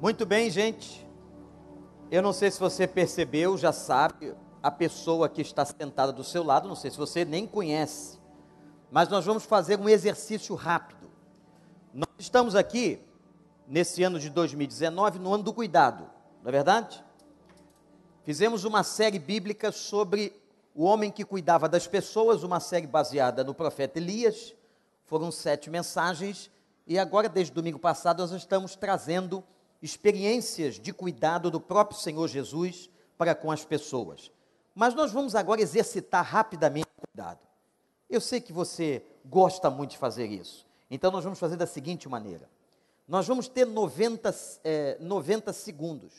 Muito bem, gente. Eu não sei se você percebeu, já sabe, a pessoa que está sentada do seu lado, não sei se você nem conhece, mas nós vamos fazer um exercício rápido. Nós estamos aqui, nesse ano de 2019, no ano do cuidado, não é verdade? Fizemos uma série bíblica sobre o homem que cuidava das pessoas, uma série baseada no profeta Elias. Foram sete mensagens, e agora, desde domingo passado, nós estamos trazendo experiências de cuidado do próprio Senhor Jesus para com as pessoas. Mas nós vamos agora exercitar rapidamente o cuidado. Eu sei que você gosta muito de fazer isso. Então nós vamos fazer da seguinte maneira: nós vamos ter 90, é, 90 segundos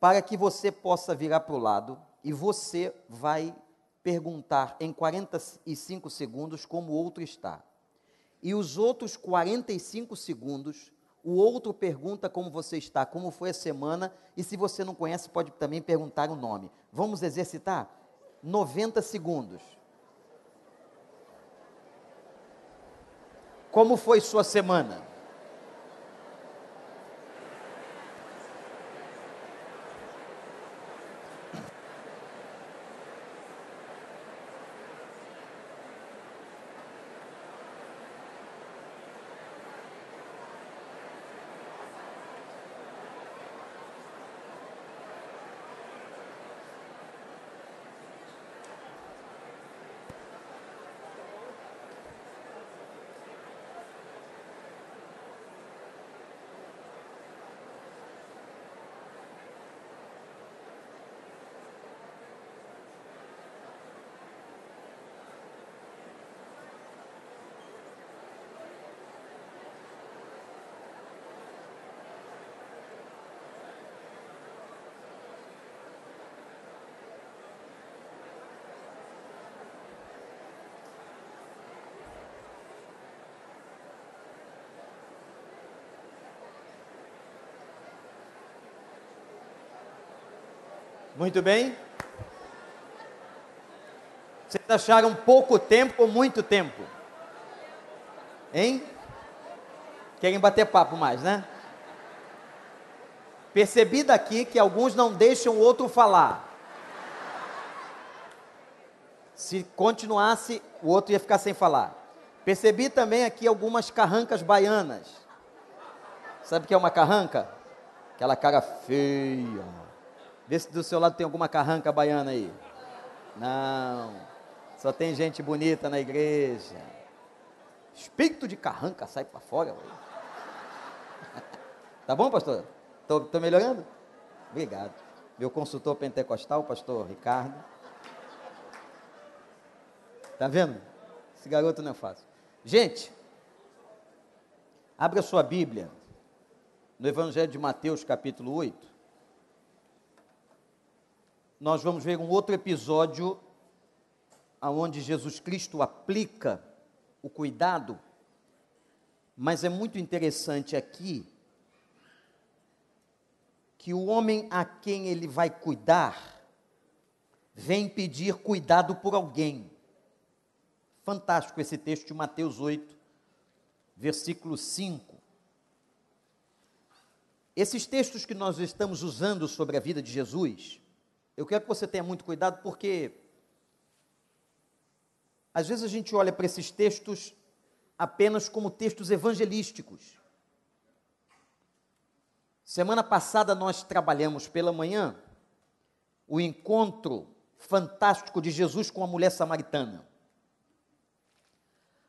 para que você possa virar para o lado e você vai perguntar em 45 segundos como o outro está. E os outros 45 segundos o outro pergunta como você está, como foi a semana, e se você não conhece, pode também perguntar o nome. Vamos exercitar? 90 segundos. Como foi sua semana? Muito bem. Vocês acharam pouco tempo ou muito tempo? Hein? Querem bater papo mais, né? Percebi daqui que alguns não deixam o outro falar. Se continuasse, o outro ia ficar sem falar. Percebi também aqui algumas carrancas baianas. Sabe o que é uma carranca? Aquela cara feia Vê se do seu lado tem alguma carranca baiana aí. Não. Só tem gente bonita na igreja. Espírito de carranca sai para fora. tá bom, pastor? Tô, tô melhorando? Obrigado. Meu consultor pentecostal, pastor Ricardo. Tá vendo? Esse garoto não é fácil. Gente, abra sua Bíblia no Evangelho de Mateus, capítulo 8 nós vamos ver um outro episódio aonde Jesus Cristo aplica o cuidado, mas é muito interessante aqui que o homem a quem ele vai cuidar vem pedir cuidado por alguém. Fantástico esse texto de Mateus 8, versículo 5. Esses textos que nós estamos usando sobre a vida de Jesus, eu quero que você tenha muito cuidado, porque às vezes a gente olha para esses textos apenas como textos evangelísticos. Semana passada nós trabalhamos pela manhã o encontro fantástico de Jesus com a mulher samaritana.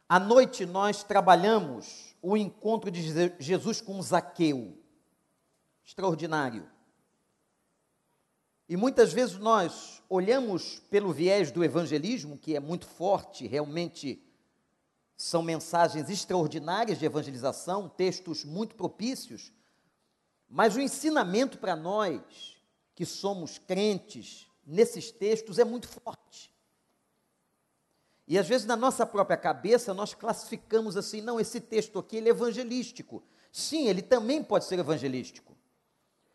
À noite nós trabalhamos o encontro de Jesus com Zaqueu. Extraordinário. E muitas vezes nós olhamos pelo viés do evangelismo, que é muito forte, realmente são mensagens extraordinárias de evangelização, textos muito propícios, mas o ensinamento para nós, que somos crentes, nesses textos é muito forte. E às vezes na nossa própria cabeça nós classificamos assim, não, esse texto aqui ele é evangelístico. Sim, ele também pode ser evangelístico.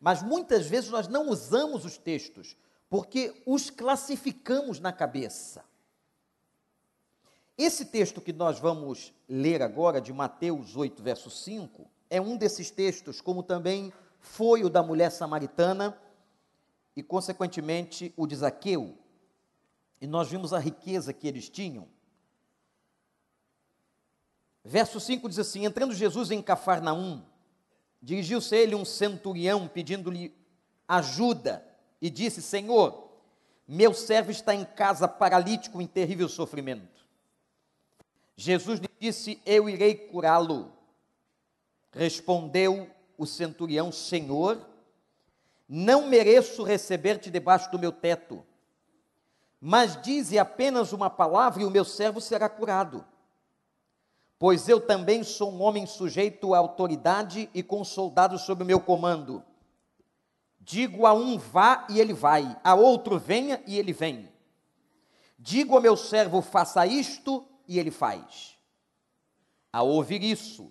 Mas muitas vezes nós não usamos os textos porque os classificamos na cabeça. Esse texto que nós vamos ler agora, de Mateus 8, verso 5, é um desses textos, como também foi o da mulher samaritana e, consequentemente, o de Zaqueu. E nós vimos a riqueza que eles tinham. Verso 5 diz assim: Entrando Jesus em Cafarnaum, dirigiu-se ele um centurião pedindo-lhe ajuda e disse: Senhor, meu servo está em casa paralítico em terrível sofrimento. Jesus lhe disse: Eu irei curá-lo. Respondeu o centurião: Senhor, não mereço receber-te debaixo do meu teto, mas dize apenas uma palavra e o meu servo será curado pois eu também sou um homem sujeito à autoridade e com soldados sob o meu comando. Digo a um vá e ele vai, a outro venha e ele vem. Digo ao meu servo faça isto e ele faz. Ao ouvir isso,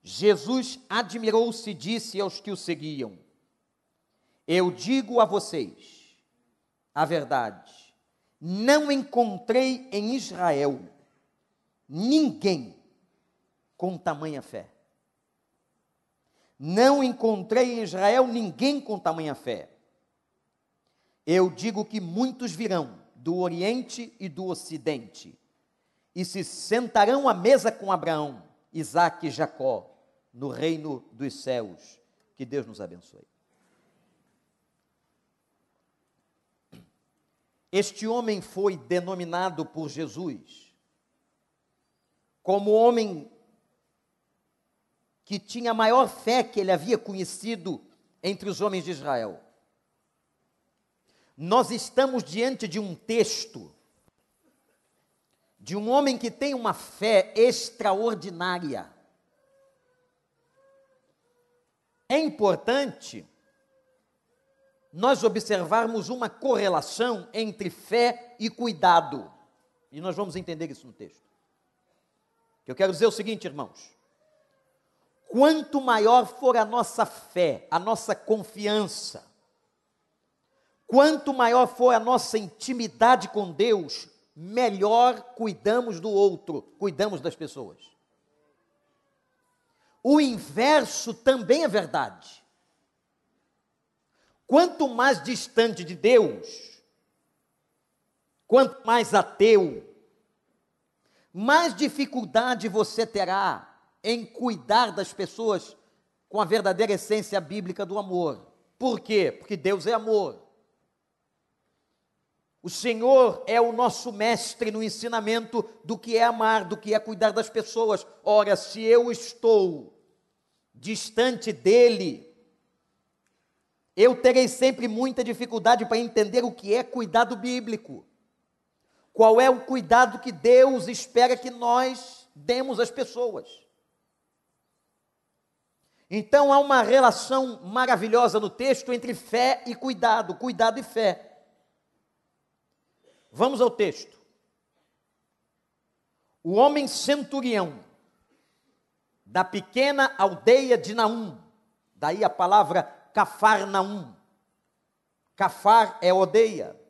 Jesus admirou-se e disse aos que o seguiam: Eu digo a vocês a verdade, não encontrei em Israel ninguém com tamanha fé. Não encontrei em Israel ninguém com tamanha fé. Eu digo que muitos virão do Oriente e do Ocidente e se sentarão à mesa com Abraão, Isaque e Jacó no reino dos céus. Que Deus nos abençoe. Este homem foi denominado por Jesus como homem que tinha a maior fé que ele havia conhecido entre os homens de Israel. Nós estamos diante de um texto de um homem que tem uma fé extraordinária. É importante nós observarmos uma correlação entre fé e cuidado. E nós vamos entender isso no texto. Eu quero dizer o seguinte, irmãos: quanto maior for a nossa fé, a nossa confiança, quanto maior for a nossa intimidade com Deus, melhor cuidamos do outro, cuidamos das pessoas. O inverso também é verdade. Quanto mais distante de Deus, quanto mais ateu, mais dificuldade você terá em cuidar das pessoas com a verdadeira essência bíblica do amor. Por quê? Porque Deus é amor. O Senhor é o nosso mestre no ensinamento do que é amar, do que é cuidar das pessoas. Ora, se eu estou distante dele, eu terei sempre muita dificuldade para entender o que é cuidado bíblico. Qual é o cuidado que Deus espera que nós demos às pessoas. Então há uma relação maravilhosa no texto entre fé e cuidado, cuidado e fé. Vamos ao texto. O homem centurião da pequena aldeia de Naum, daí a palavra Cafarnaum. Cafar é aldeia.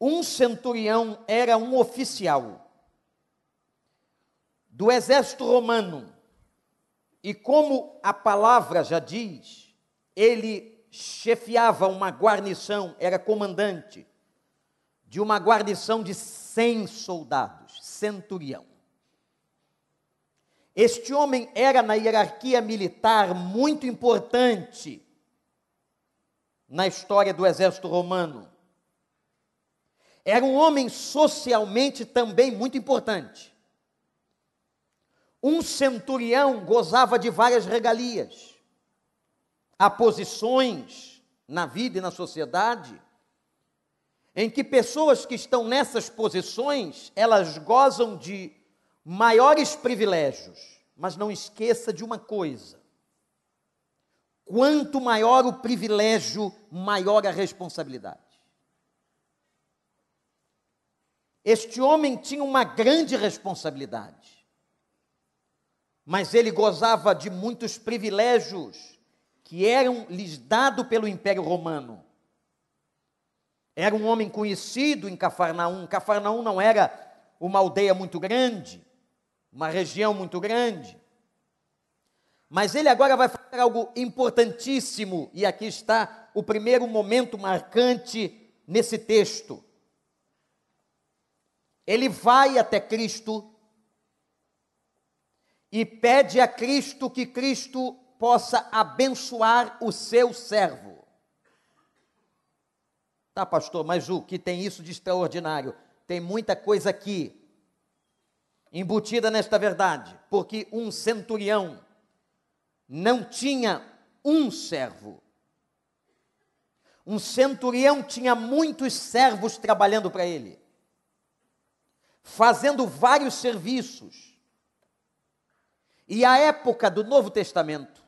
Um centurião era um oficial do exército romano e como a palavra já diz, ele chefiava uma guarnição, era comandante de uma guarnição de 100 soldados, centurião. Este homem era na hierarquia militar muito importante na história do exército romano. Era um homem socialmente também muito importante. Um centurião gozava de várias regalias. Há posições na vida e na sociedade em que pessoas que estão nessas posições, elas gozam de maiores privilégios. Mas não esqueça de uma coisa: quanto maior o privilégio, maior a responsabilidade. Este homem tinha uma grande responsabilidade mas ele gozava de muitos privilégios que eram lhes dados pelo Império Romano. Era um homem conhecido em Cafarnaum. Cafarnaum não era uma aldeia muito grande, uma região muito grande. Mas ele agora vai fazer algo importantíssimo, e aqui está o primeiro momento marcante nesse texto. Ele vai até Cristo e pede a Cristo que Cristo possa abençoar o seu servo. Tá, pastor, mas o que tem isso de extraordinário? Tem muita coisa aqui embutida nesta verdade, porque um centurião não tinha um servo. Um centurião tinha muitos servos trabalhando para ele, fazendo vários serviços. E a época do Novo Testamento,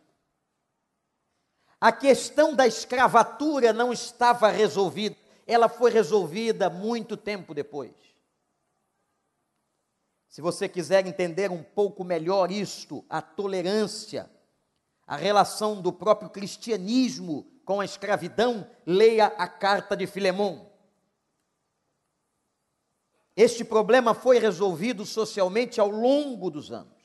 a questão da escravatura não estava resolvida, ela foi resolvida muito tempo depois. Se você quiser entender um pouco melhor isto, a tolerância, a relação do próprio cristianismo com a escravidão, leia a carta de Filemão. Este problema foi resolvido socialmente ao longo dos anos,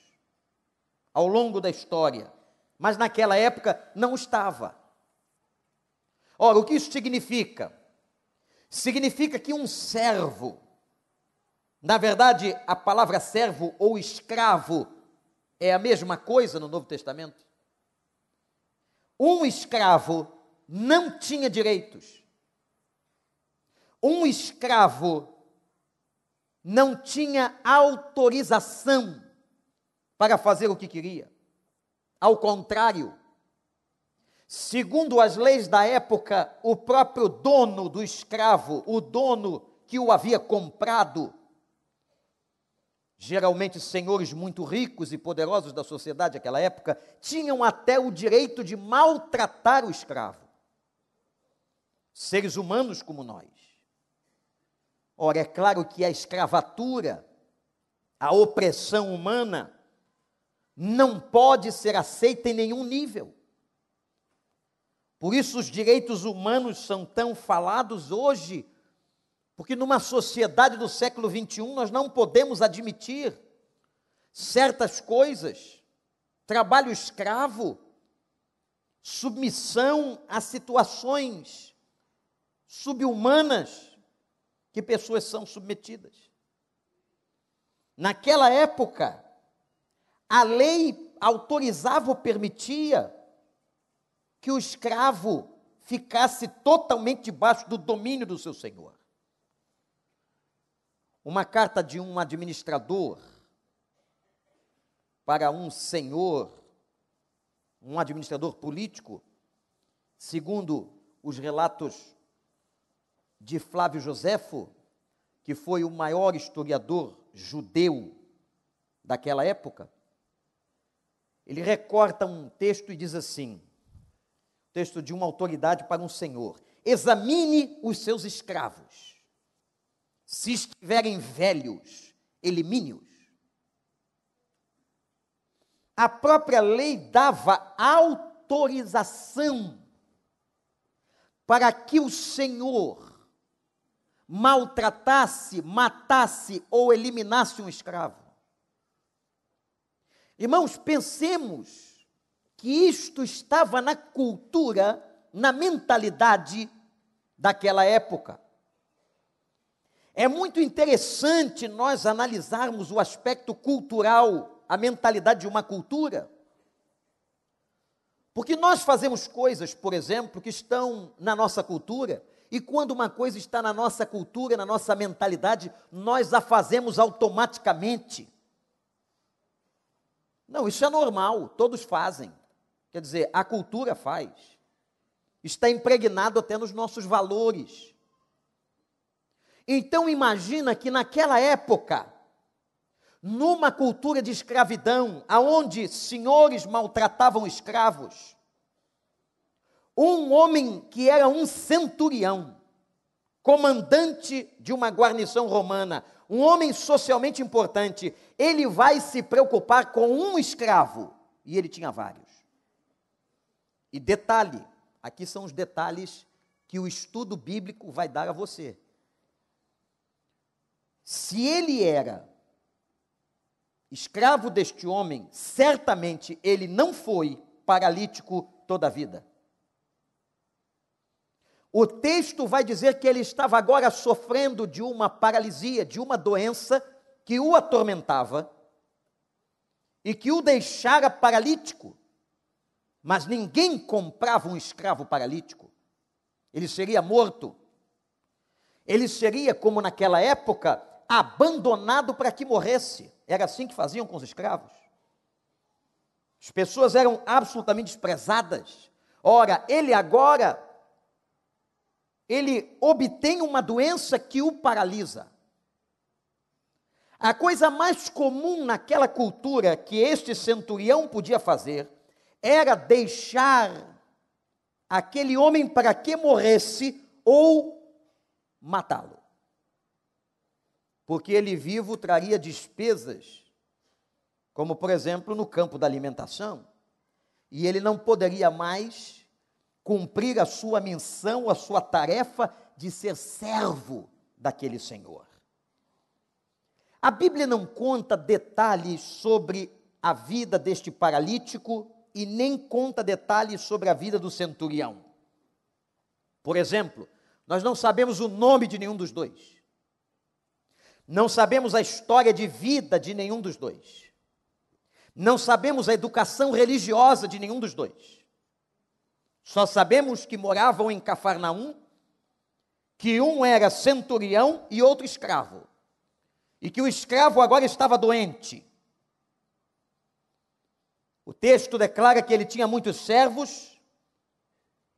ao longo da história, mas naquela época não estava. Ora, o que isso significa? Significa que um servo, na verdade, a palavra servo ou escravo é a mesma coisa no Novo Testamento. Um escravo não tinha direitos. Um escravo não tinha autorização para fazer o que queria. Ao contrário, segundo as leis da época, o próprio dono do escravo, o dono que o havia comprado, geralmente senhores muito ricos e poderosos da sociedade daquela época, tinham até o direito de maltratar o escravo. Seres humanos como nós. Ora, é claro que a escravatura, a opressão humana, não pode ser aceita em nenhum nível. Por isso, os direitos humanos são tão falados hoje porque numa sociedade do século 21 nós não podemos admitir certas coisas, trabalho escravo, submissão a situações subhumanas que pessoas são submetidas. Naquela época, a lei autorizava ou permitia que o escravo ficasse totalmente debaixo do domínio do seu senhor. Uma carta de um administrador para um senhor, um administrador político, segundo os relatos de Flávio Joséfo, que foi o maior historiador judeu daquela época, ele recorta um texto e diz assim: texto de uma autoridade para um senhor: examine os seus escravos se estiverem velhos, elimine-os. A própria lei dava autorização para que o Senhor maltratasse, matasse ou eliminasse um escravo. Irmãos, pensemos que isto estava na cultura, na mentalidade daquela época. É muito interessante nós analisarmos o aspecto cultural, a mentalidade de uma cultura. Porque nós fazemos coisas, por exemplo, que estão na nossa cultura, e quando uma coisa está na nossa cultura, na nossa mentalidade, nós a fazemos automaticamente. Não, isso é normal, todos fazem. Quer dizer, a cultura faz. Está impregnado até nos nossos valores. Então imagina que naquela época, numa cultura de escravidão, aonde senhores maltratavam escravos, um homem que era um centurião, comandante de uma guarnição romana, um homem socialmente importante, ele vai se preocupar com um escravo, e ele tinha vários. E detalhe, aqui são os detalhes que o estudo bíblico vai dar a você. Se ele era escravo deste homem, certamente ele não foi paralítico toda a vida. O texto vai dizer que ele estava agora sofrendo de uma paralisia, de uma doença que o atormentava e que o deixara paralítico. Mas ninguém comprava um escravo paralítico. Ele seria morto. Ele seria, como naquela época, abandonado para que morresse. Era assim que faziam com os escravos. As pessoas eram absolutamente desprezadas. Ora, ele agora ele obtém uma doença que o paralisa. A coisa mais comum naquela cultura que este centurião podia fazer era deixar aquele homem para que morresse ou matá-lo. Porque ele vivo traria despesas, como por exemplo no campo da alimentação, e ele não poderia mais cumprir a sua missão, a sua tarefa de ser servo daquele Senhor. A Bíblia não conta detalhes sobre a vida deste paralítico e nem conta detalhes sobre a vida do centurião. Por exemplo, nós não sabemos o nome de nenhum dos dois. Não sabemos a história de vida de nenhum dos dois. Não sabemos a educação religiosa de nenhum dos dois. Só sabemos que moravam em Cafarnaum, que um era centurião e outro escravo. E que o escravo agora estava doente. O texto declara que ele tinha muitos servos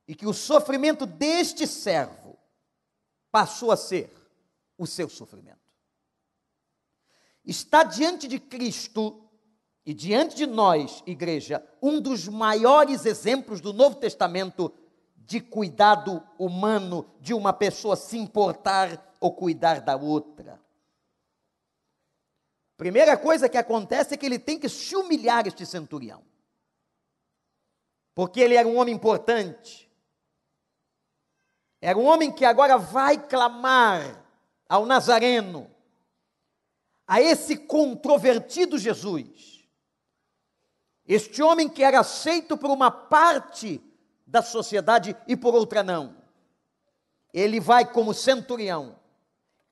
e que o sofrimento deste servo passou a ser o seu sofrimento. Está diante de Cristo e diante de nós, igreja, um dos maiores exemplos do Novo Testamento de cuidado humano, de uma pessoa se importar ou cuidar da outra. Primeira coisa que acontece é que ele tem que se humilhar, este centurião. Porque ele era um homem importante. Era um homem que agora vai clamar ao Nazareno, a esse controvertido Jesus este homem que era aceito por uma parte da sociedade e por outra não. Ele vai como centurião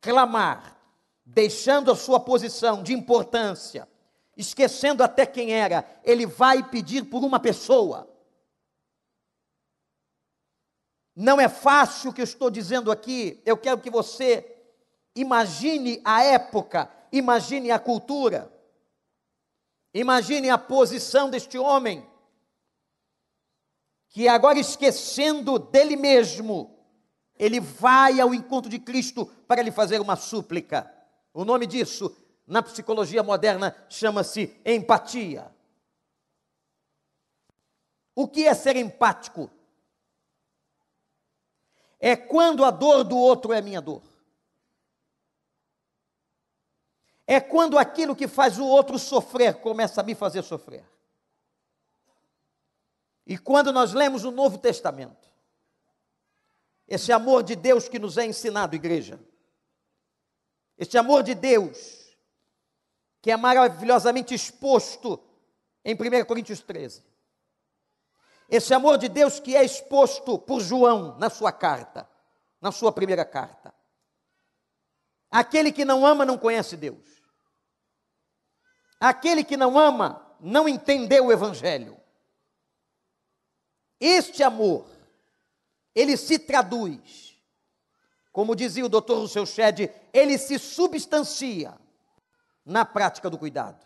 clamar, deixando a sua posição de importância, esquecendo até quem era, ele vai pedir por uma pessoa. Não é fácil o que eu estou dizendo aqui, eu quero que você imagine a época, imagine a cultura. Imagine a posição deste homem, que agora esquecendo dele mesmo, ele vai ao encontro de Cristo para lhe fazer uma súplica. O nome disso, na psicologia moderna, chama-se empatia. O que é ser empático? É quando a dor do outro é minha dor. É quando aquilo que faz o outro sofrer começa a me fazer sofrer. E quando nós lemos o Novo Testamento, esse amor de Deus que nos é ensinado, igreja, esse amor de Deus, que é maravilhosamente exposto em 1 Coríntios 13, esse amor de Deus que é exposto por João na sua carta, na sua primeira carta. Aquele que não ama não conhece Deus. Aquele que não ama não entendeu o Evangelho. Este amor, ele se traduz, como dizia o doutor Rousseau Shedd, ele se substancia na prática do cuidado.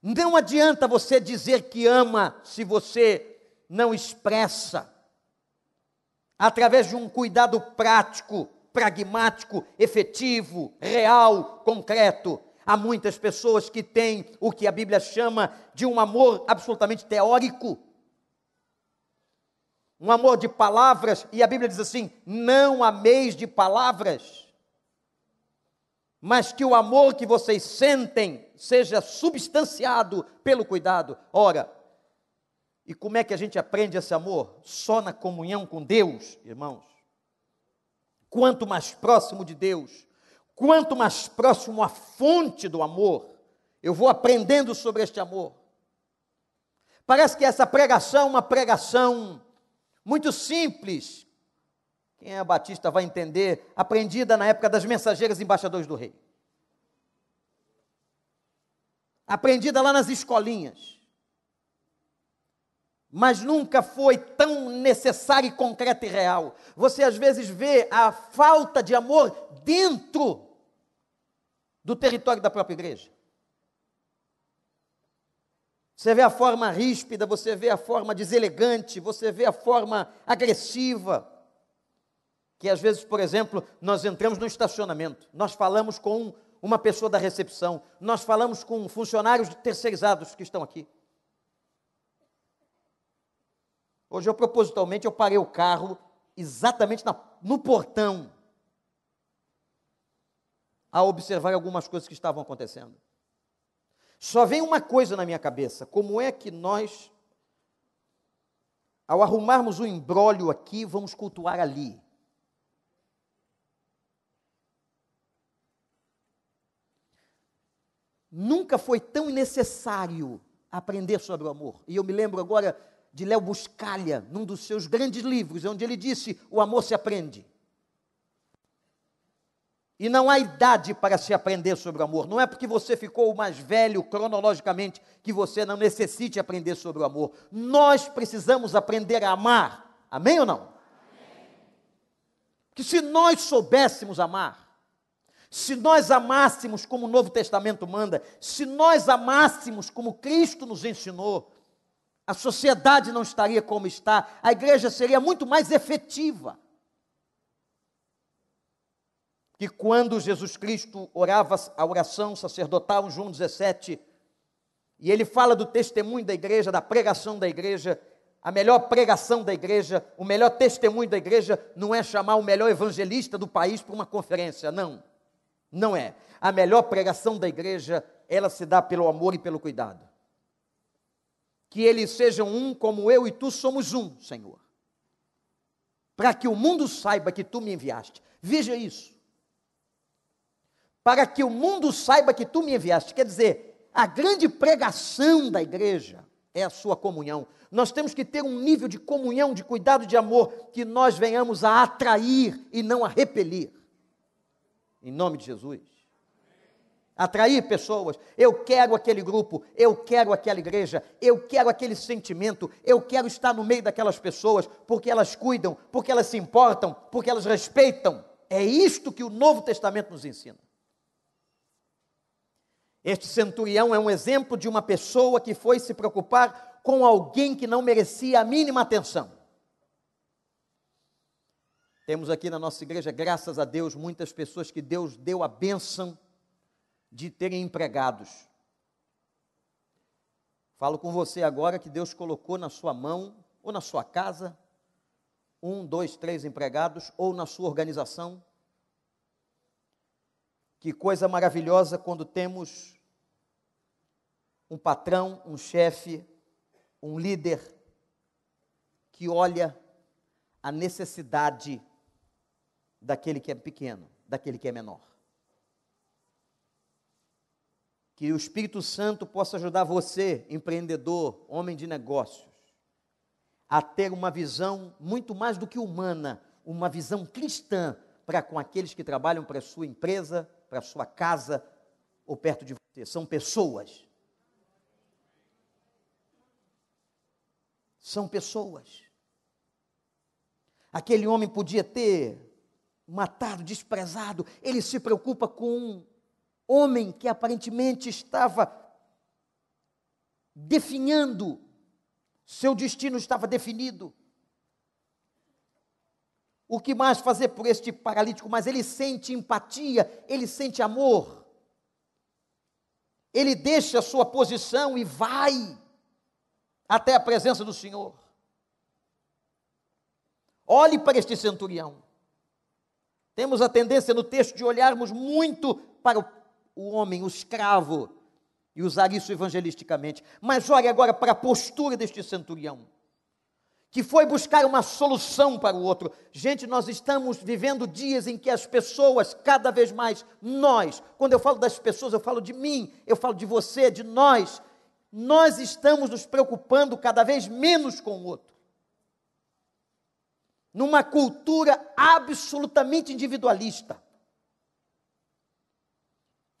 Não adianta você dizer que ama se você não expressa, através de um cuidado prático, pragmático, efetivo, real, concreto, Há muitas pessoas que têm o que a Bíblia chama de um amor absolutamente teórico. Um amor de palavras, e a Bíblia diz assim: não ameis de palavras, mas que o amor que vocês sentem seja substanciado pelo cuidado. Ora, e como é que a gente aprende esse amor? Só na comunhão com Deus, irmãos. Quanto mais próximo de Deus, Quanto mais próximo à fonte do amor, Eu vou aprendendo sobre este amor. Parece que essa pregação é uma pregação muito simples. Quem é batista vai entender, aprendida na época das mensageiras embaixadores do rei. Aprendida lá nas escolinhas. Mas nunca foi tão necessária e concreta e real. Você às vezes vê a falta de amor dentro do território da própria igreja. Você vê a forma ríspida, você vê a forma deselegante, você vê a forma agressiva. Que às vezes, por exemplo, nós entramos no estacionamento, nós falamos com uma pessoa da recepção, nós falamos com funcionários terceirizados que estão aqui. Hoje eu propositalmente eu parei o carro exatamente na, no portão a observar algumas coisas que estavam acontecendo. Só vem uma coisa na minha cabeça: como é que nós, ao arrumarmos o um embrólio aqui, vamos cultuar ali? Nunca foi tão necessário aprender sobre o amor. E eu me lembro agora de Léo Buscalha, num dos seus grandes livros, onde ele disse: O amor se aprende. E não há idade para se aprender sobre o amor. Não é porque você ficou mais velho cronologicamente que você não necessite aprender sobre o amor. Nós precisamos aprender a amar. Amém ou não? Que se nós soubéssemos amar, se nós amássemos como o Novo Testamento manda, se nós amássemos como Cristo nos ensinou, a sociedade não estaria como está, a igreja seria muito mais efetiva que quando Jesus Cristo orava a oração sacerdotal, em João 17, e ele fala do testemunho da igreja, da pregação da igreja, a melhor pregação da igreja, o melhor testemunho da igreja não é chamar o melhor evangelista do país para uma conferência, não. Não é. A melhor pregação da igreja, ela se dá pelo amor e pelo cuidado. Que eles sejam um como eu e tu somos um, Senhor. Para que o mundo saiba que tu me enviaste. Veja isso para que o mundo saiba que tu me enviaste. Quer dizer, a grande pregação da igreja é a sua comunhão. Nós temos que ter um nível de comunhão, de cuidado, de amor, que nós venhamos a atrair e não a repelir. Em nome de Jesus. Atrair pessoas. Eu quero aquele grupo, eu quero aquela igreja, eu quero aquele sentimento, eu quero estar no meio daquelas pessoas, porque elas cuidam, porque elas se importam, porque elas respeitam. É isto que o Novo Testamento nos ensina. Este centurião é um exemplo de uma pessoa que foi se preocupar com alguém que não merecia a mínima atenção. Temos aqui na nossa igreja, graças a Deus, muitas pessoas que Deus deu a bênção de terem empregados. Falo com você agora que Deus colocou na sua mão, ou na sua casa, um, dois, três empregados, ou na sua organização. Que coisa maravilhosa quando temos um patrão, um chefe, um líder que olha a necessidade daquele que é pequeno, daquele que é menor. Que o Espírito Santo possa ajudar você, empreendedor, homem de negócios, a ter uma visão muito mais do que humana, uma visão cristã para com aqueles que trabalham para a sua empresa, para a sua casa ou perto de você. São pessoas são pessoas. Aquele homem podia ter matado, desprezado, ele se preocupa com um homem que aparentemente estava definhando, seu destino estava definido. O que mais fazer por este paralítico? Mas ele sente empatia, ele sente amor. Ele deixa a sua posição e vai até a presença do Senhor. Olhe para este centurião. Temos a tendência no texto de olharmos muito para o, homem, o escravo, e usar isso evangelisticamente. Mas olhe agora para a postura deste centurião, que foi buscar uma solução para o outro. Gente, nós estamos vivendo dias em que as pessoas, cada vez mais, nós, quando eu falo das pessoas, eu falo de mim, eu falo de você, de nós, nós estamos nos preocupando cada vez menos com o outro. Numa cultura absolutamente individualista,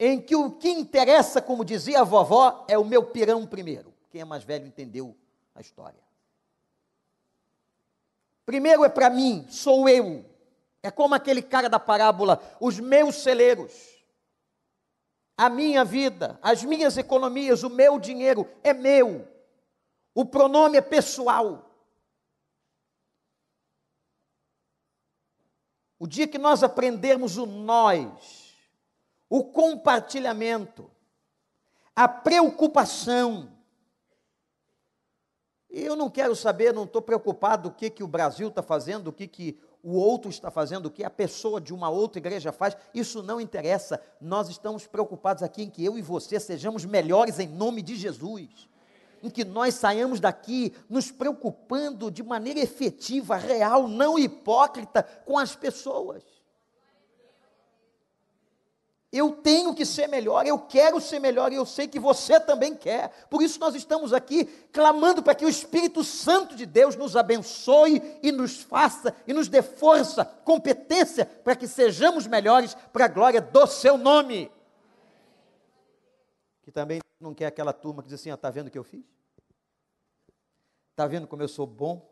em que o que interessa, como dizia a vovó, é o meu pirão primeiro. Quem é mais velho entendeu a história. Primeiro é para mim, sou eu. É como aquele cara da parábola, os meus celeiros. A minha vida, as minhas economias, o meu dinheiro é meu. O pronome é pessoal. O dia que nós aprendermos o nós, o compartilhamento, a preocupação, eu não quero saber, não estou preocupado o que, que o Brasil está fazendo, o que, que o outro está fazendo, o que a pessoa de uma outra igreja faz, isso não interessa. Nós estamos preocupados aqui em que eu e você sejamos melhores em nome de Jesus. Em que nós saiamos daqui nos preocupando de maneira efetiva, real, não hipócrita com as pessoas. Eu tenho que ser melhor, eu quero ser melhor e eu sei que você também quer. Por isso nós estamos aqui clamando para que o Espírito Santo de Deus nos abençoe e nos faça e nos dê força, competência para que sejamos melhores para a glória do seu nome. Que também não quer aquela turma que diz assim: está vendo o que eu fiz? Está vendo como eu sou bom?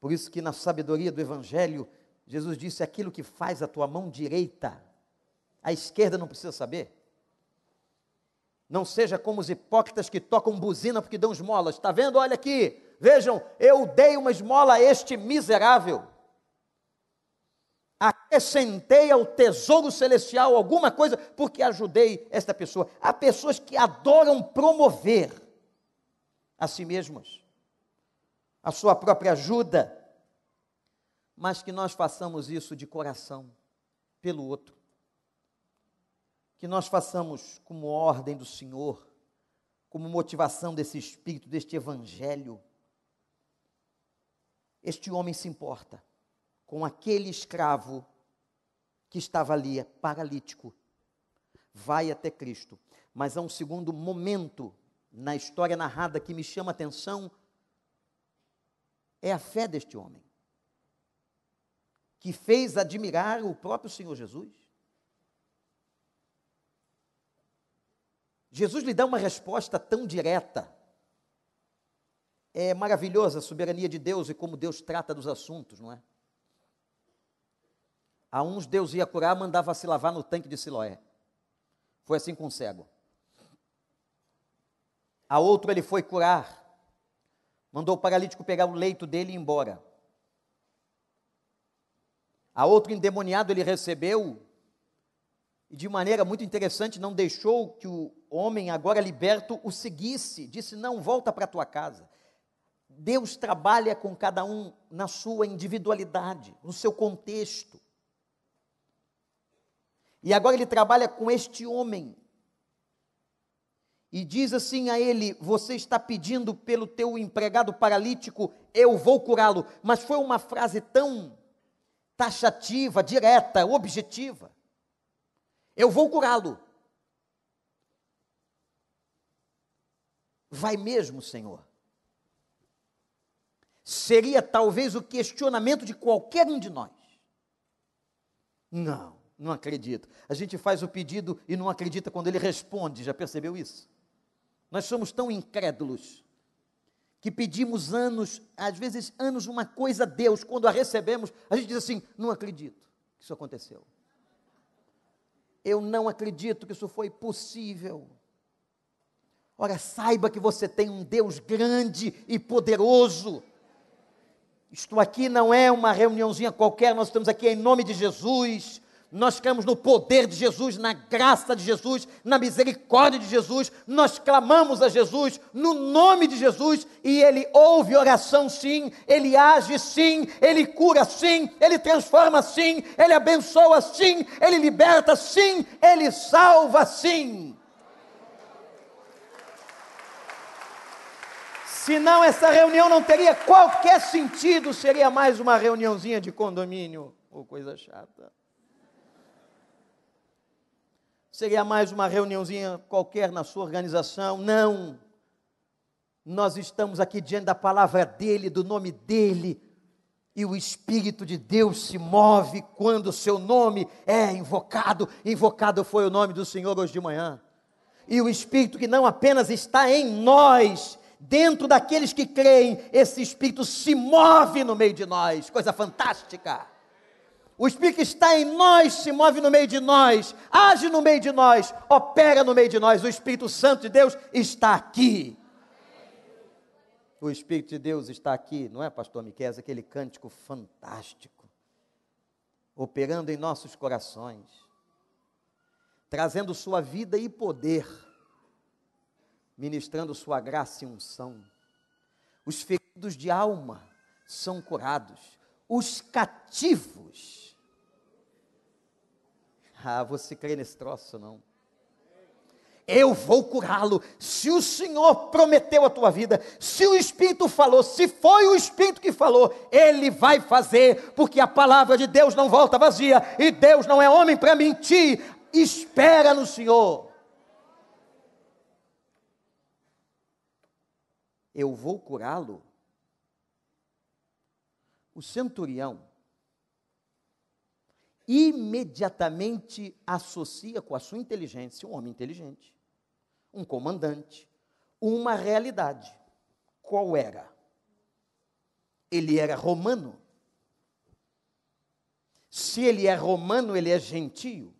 Por isso que na sabedoria do Evangelho, Jesus disse: aquilo que faz a tua mão direita a esquerda não precisa saber. Não seja como os hipócritas que tocam buzina porque dão esmolas. Está vendo? Olha aqui. Vejam, eu dei uma esmola a este miserável. Acrescentei ao tesouro celestial alguma coisa porque ajudei esta pessoa. Há pessoas que adoram promover a si mesmas, a sua própria ajuda, mas que nós façamos isso de coração pelo outro que nós façamos como ordem do Senhor, como motivação desse espírito, deste evangelho. Este homem se importa com aquele escravo que estava ali, paralítico. Vai até Cristo. Mas há um segundo momento na história narrada que me chama a atenção: é a fé deste homem, que fez admirar o próprio Senhor Jesus. Jesus lhe dá uma resposta tão direta. É maravilhosa a soberania de Deus e como Deus trata dos assuntos, não é? A uns Deus ia curar, mandava se lavar no tanque de Siloé. Foi assim com o cego. A outro ele foi curar, mandou o paralítico pegar o leito dele e ir embora. A outro endemoniado ele recebeu e de maneira muito interessante não deixou que o homem, agora liberto, o seguisse. Disse: Não, volta para a tua casa. Deus trabalha com cada um na sua individualidade, no seu contexto. E agora ele trabalha com este homem. E diz assim a ele: Você está pedindo pelo teu empregado paralítico, eu vou curá-lo. Mas foi uma frase tão taxativa, direta, objetiva. Eu vou curá-lo. Vai mesmo, Senhor? Seria talvez o questionamento de qualquer um de nós. Não, não acredito. A gente faz o pedido e não acredita quando ele responde, já percebeu isso? Nós somos tão incrédulos que pedimos anos, às vezes anos, uma coisa a Deus, quando a recebemos, a gente diz assim: não acredito que isso aconteceu. Eu não acredito que isso foi possível. Ora, saiba que você tem um Deus grande e poderoso. Isto aqui não é uma reuniãozinha qualquer, nós estamos aqui em nome de Jesus. Nós cremos no poder de Jesus, na graça de Jesus, na misericórdia de Jesus. Nós clamamos a Jesus no nome de Jesus e Ele ouve oração, sim. Ele age, sim. Ele cura, sim. Ele transforma, sim. Ele abençoa, sim. Ele liberta, sim. Ele salva, sim. Senão essa reunião não teria qualquer sentido, seria mais uma reuniãozinha de condomínio ou coisa chata. Seria mais uma reuniãozinha qualquer na sua organização? Não. Nós estamos aqui diante da palavra dele, do nome dele, e o Espírito de Deus se move quando o seu nome é invocado. Invocado foi o nome do Senhor hoje de manhã. E o Espírito que não apenas está em nós, dentro daqueles que creem, esse Espírito se move no meio de nós. Coisa fantástica. O Espírito está em nós se move no meio de nós, age no meio de nós, opera no meio de nós. O Espírito Santo de Deus está aqui. O Espírito de Deus está aqui, não é, pastor Miquel? Aquele cântico fantástico, operando em nossos corações, trazendo sua vida e poder, ministrando sua graça e unção. Os feridos de alma são curados, os cativos. Ah, você crê nesse troço, não? eu vou curá-lo. Se o Senhor prometeu a tua vida, se o Espírito falou, se foi o Espírito que falou, ele vai fazer, porque a palavra de Deus não volta vazia e Deus não é homem para mentir. Espera no Senhor. Eu vou curá-lo. O centurião imediatamente associa com a sua inteligência, um homem inteligente, um comandante, uma realidade. Qual era? Ele era romano. Se ele é romano, ele é gentio.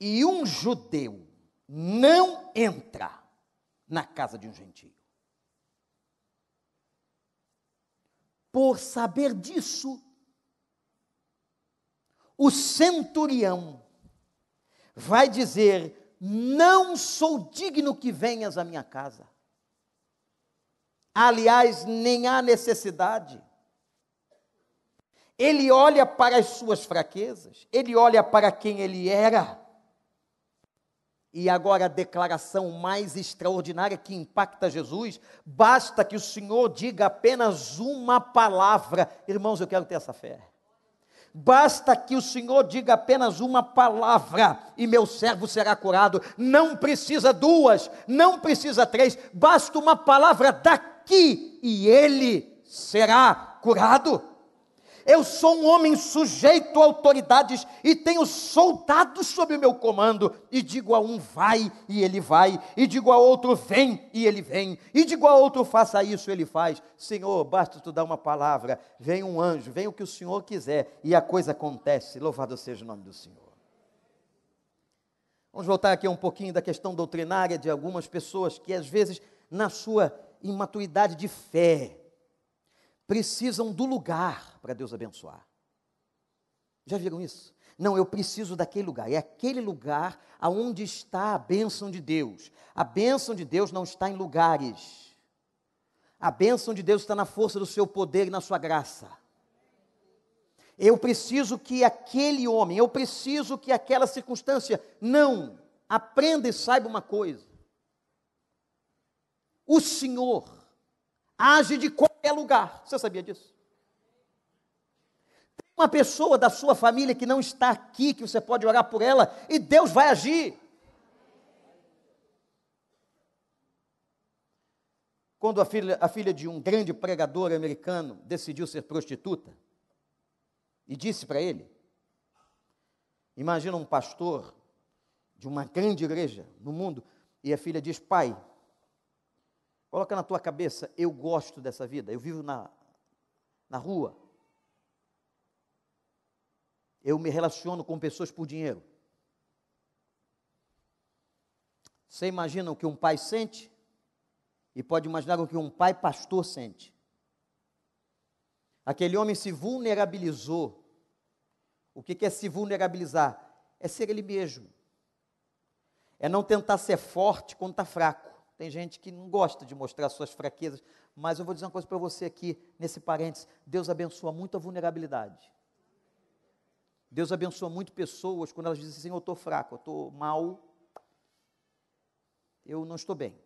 E um judeu não entra na casa de um gentio. Por saber disso, o centurião vai dizer: não sou digno que venhas à minha casa. Aliás, nem há necessidade. Ele olha para as suas fraquezas, ele olha para quem ele era. E agora a declaração mais extraordinária que impacta Jesus, basta que o Senhor diga apenas uma palavra. Irmãos, eu quero ter essa fé. Basta que o Senhor diga apenas uma palavra e meu servo será curado. Não precisa duas, não precisa três, basta uma palavra daqui e ele será curado. Eu sou um homem sujeito a autoridades e tenho soldados sob o meu comando. E digo a um vai e ele vai, e digo a outro vem e ele vem, e digo a outro faça isso, ele faz. Senhor, basta tu dar uma palavra, vem um anjo, vem o que o Senhor quiser e a coisa acontece. Louvado seja o nome do Senhor. Vamos voltar aqui um pouquinho da questão doutrinária de algumas pessoas que às vezes na sua imaturidade de fé, precisam do lugar para Deus abençoar. Já viram isso? Não, eu preciso daquele lugar. É aquele lugar aonde está a bênção de Deus. A bênção de Deus não está em lugares. A bênção de Deus está na força do seu poder e na sua graça. Eu preciso que aquele homem, eu preciso que aquela circunstância. Não. Aprenda e saiba uma coisa. O Senhor age de qualquer lugar. Você sabia disso? Tem uma pessoa da sua família que não está aqui, que você pode orar por ela, e Deus vai agir. Quando a filha, a filha de um grande pregador americano decidiu ser prostituta, e disse para ele: Imagina um pastor de uma grande igreja no mundo, e a filha diz: Pai, Coloca na tua cabeça, eu gosto dessa vida, eu vivo na, na rua. Eu me relaciono com pessoas por dinheiro. Você imagina o que um pai sente? E pode imaginar o que um pai pastor sente. Aquele homem se vulnerabilizou. O que é se vulnerabilizar? É ser ele mesmo. É não tentar ser forte quando está fraco. Tem gente que não gosta de mostrar suas fraquezas, mas eu vou dizer uma coisa para você aqui, nesse parênteses: Deus abençoa muito a vulnerabilidade. Deus abençoa muito pessoas quando elas dizem assim: Eu estou fraco, eu estou mal, eu não estou bem.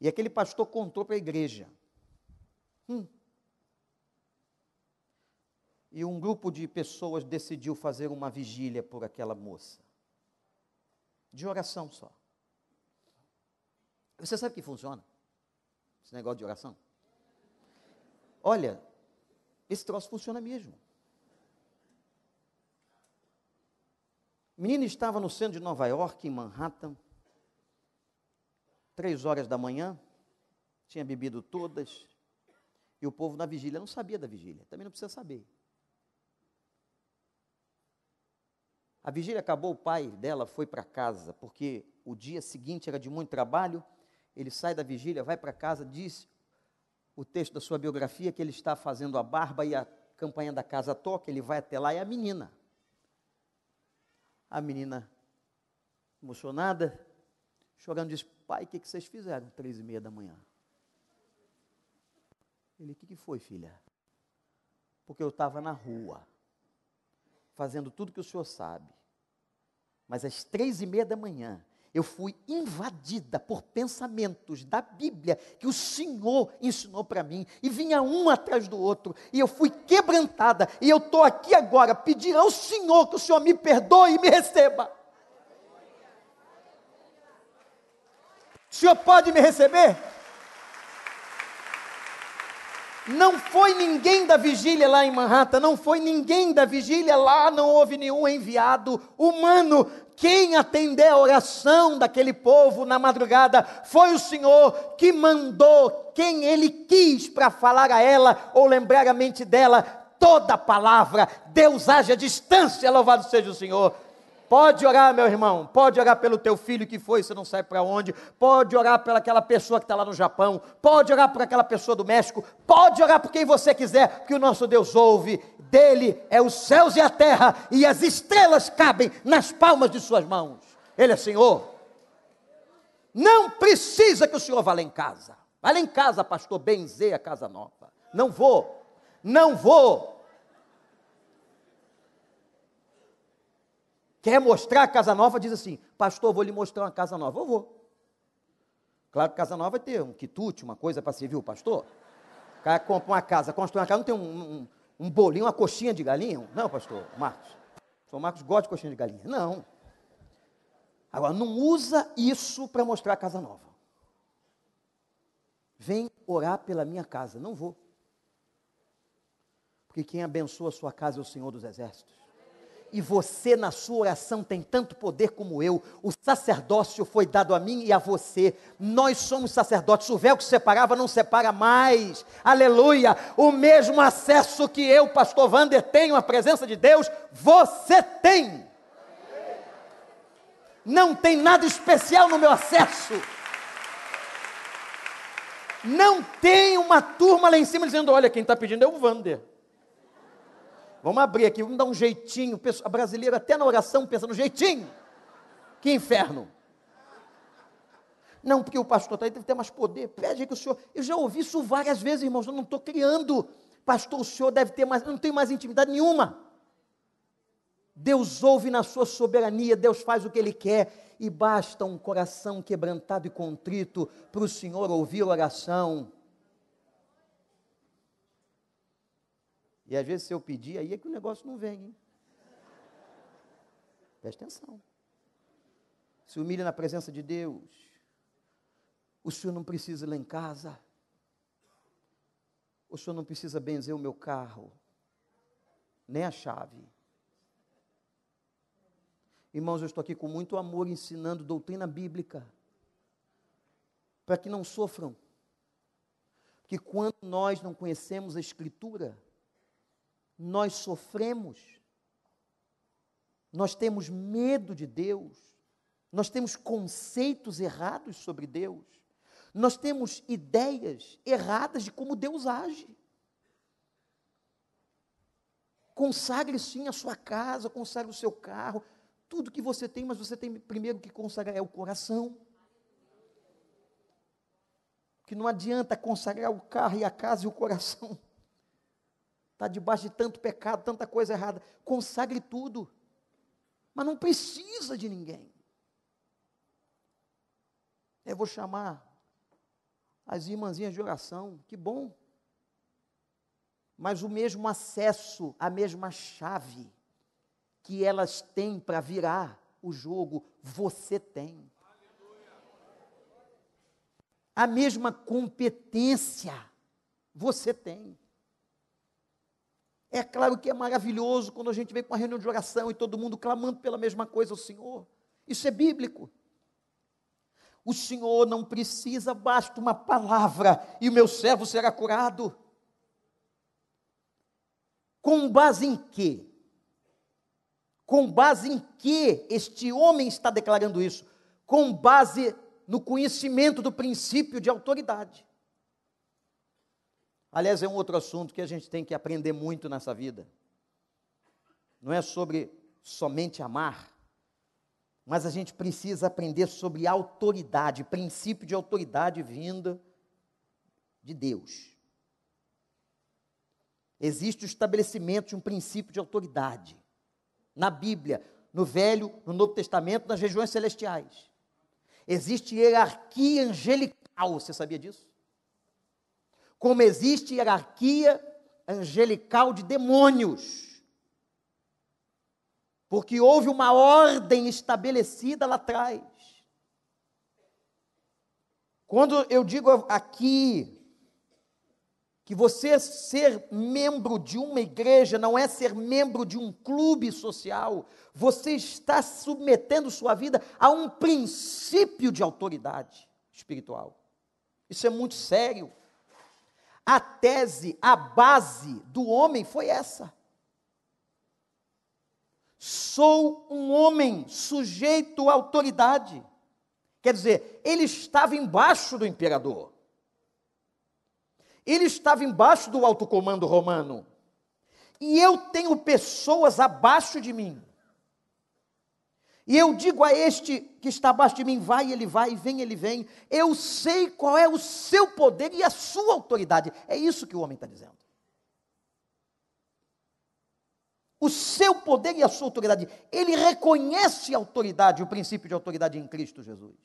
E aquele pastor contou para a igreja. Hum. E um grupo de pessoas decidiu fazer uma vigília por aquela moça. De oração só. Você sabe que funciona? Esse negócio de oração? Olha, esse troço funciona mesmo. O menino estava no centro de Nova York, em Manhattan, três horas da manhã, tinha bebido todas, e o povo na vigília não sabia da vigília, também não precisa saber. A vigília acabou, o pai dela foi para casa, porque o dia seguinte era de muito trabalho, ele sai da vigília, vai para casa, diz o texto da sua biografia que ele está fazendo a barba e a campanha da casa toca, ele vai até lá e a menina a menina, emocionada, chorando, diz: Pai, o que, que vocês fizeram? Três e meia da manhã. Ele: O que, que foi, filha? Porque eu estava na rua, fazendo tudo que o senhor sabe. Mas às três e meia da manhã, eu fui invadida por pensamentos da Bíblia que o Senhor ensinou para mim, e vinha um atrás do outro, e eu fui quebrantada, e eu estou aqui agora pedindo ao Senhor que o Senhor me perdoe e me receba. O Senhor pode me receber? Não foi ninguém da vigília lá em Manhattan, não foi ninguém da vigília lá, não houve nenhum enviado humano quem atendeu a oração daquele povo na madrugada foi o Senhor que mandou quem ele quis para falar a ela ou lembrar a mente dela toda palavra. Deus age à distância, louvado seja o Senhor. Pode orar, meu irmão. Pode orar pelo teu filho que foi, você não sabe para onde. Pode orar pelaquela pessoa que está lá no Japão. Pode orar por aquela pessoa do México. Pode orar por quem você quiser, porque o nosso Deus ouve dele é os céus e a terra, e as estrelas cabem nas palmas de suas mãos. Ele é Senhor. Não precisa que o senhor vá lá em casa. Vá lá em casa, pastor, benzer a casa nova. Não vou. Não vou. Quer mostrar a casa nova? Diz assim, pastor, vou lhe mostrar uma casa nova. Eu vou. Claro que casa nova vai ter um quitute, uma coisa para servir o pastor. O cara compra uma casa, constrói uma casa, não tem um, um um bolinho, uma coxinha de galinha? Não, pastor Marcos. O Marcos gosta de coxinha de galinha. Não. Agora, não usa isso para mostrar a casa nova. Vem orar pela minha casa. Não vou. Porque quem abençoa a sua casa é o Senhor dos Exércitos e você na sua oração tem tanto poder como eu. O sacerdócio foi dado a mim e a você. Nós somos sacerdotes. O véu que separava não separa mais. Aleluia! O mesmo acesso que eu, pastor Wander, tenho à presença de Deus, você tem. Não tem nada especial no meu acesso. Não tem uma turma lá em cima dizendo: olha, quem está pedindo é o Wander. Vamos abrir aqui, vamos dar um jeitinho. A brasileira até na oração pensa no jeitinho. Que inferno. Não, porque o pastor está aí, deve ter mais poder. Pede que o senhor. Eu já ouvi isso várias vezes, irmãos. Eu não estou criando. Pastor, o senhor deve ter mais. Eu não tenho mais intimidade nenhuma. Deus ouve na sua soberania, Deus faz o que Ele quer, e basta um coração quebrantado e contrito para o Senhor ouvir a oração. E às vezes se eu pedir, aí é que o negócio não vem. Hein? Atenção. Se humilha na presença de Deus. O senhor não precisa ir lá em casa. O senhor não precisa benzer o meu carro. Nem a chave. Irmãos, eu estou aqui com muito amor ensinando doutrina bíblica. Para que não sofram. Porque quando nós não conhecemos a Escritura, nós sofremos, nós temos medo de Deus, nós temos conceitos errados sobre Deus, nós temos ideias erradas de como Deus age. Consagre sim a sua casa, consagre o seu carro, tudo que você tem, mas você tem primeiro que consagrar é o coração. Que não adianta consagrar o carro e a casa e o coração está debaixo de tanto pecado, tanta coisa errada. Consagre tudo. Mas não precisa de ninguém. Eu vou chamar as irmãzinhas de oração, que bom. Mas o mesmo acesso, a mesma chave que elas têm para virar o jogo, você tem. A mesma competência você tem. É claro que é maravilhoso quando a gente vem com uma reunião de oração e todo mundo clamando pela mesma coisa ao Senhor. Isso é bíblico. O Senhor não precisa, basta uma palavra e o meu servo será curado. Com base em quê? Com base em que este homem está declarando isso? Com base no conhecimento do princípio de autoridade. Aliás, é um outro assunto que a gente tem que aprender muito nessa vida. Não é sobre somente amar, mas a gente precisa aprender sobre autoridade, princípio de autoridade vinda de Deus. Existe o estabelecimento de um princípio de autoridade na Bíblia, no Velho, no Novo Testamento, nas regiões celestiais. Existe hierarquia angelical, você sabia disso? Como existe hierarquia angelical de demônios porque houve uma ordem estabelecida lá atrás. Quando eu digo aqui que você ser membro de uma igreja não é ser membro de um clube social, você está submetendo sua vida a um princípio de autoridade espiritual. Isso é muito sério. A tese, a base do homem foi essa. Sou um homem sujeito à autoridade. Quer dizer, ele estava embaixo do imperador. Ele estava embaixo do alto comando romano. E eu tenho pessoas abaixo de mim. E eu digo a este que está abaixo de mim, vai, ele vai, vem, ele vem. Eu sei qual é o seu poder e a sua autoridade. É isso que o homem está dizendo. o seu poder e a sua autoridade. Ele reconhece a autoridade, o princípio de autoridade em Cristo Jesus.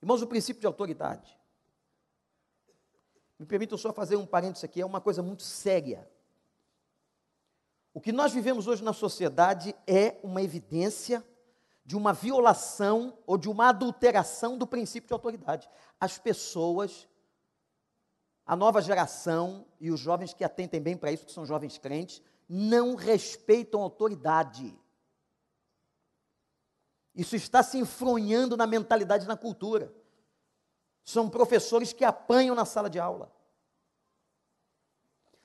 Irmãos, o princípio de autoridade. Me permitam só fazer um parênteses aqui, é uma coisa muito séria. O que nós vivemos hoje na sociedade é uma evidência de uma violação ou de uma adulteração do princípio de autoridade. As pessoas a nova geração e os jovens que atentem bem para isso, que são jovens crentes, não respeitam autoridade. Isso está se enfronhando na mentalidade e na cultura. São professores que apanham na sala de aula.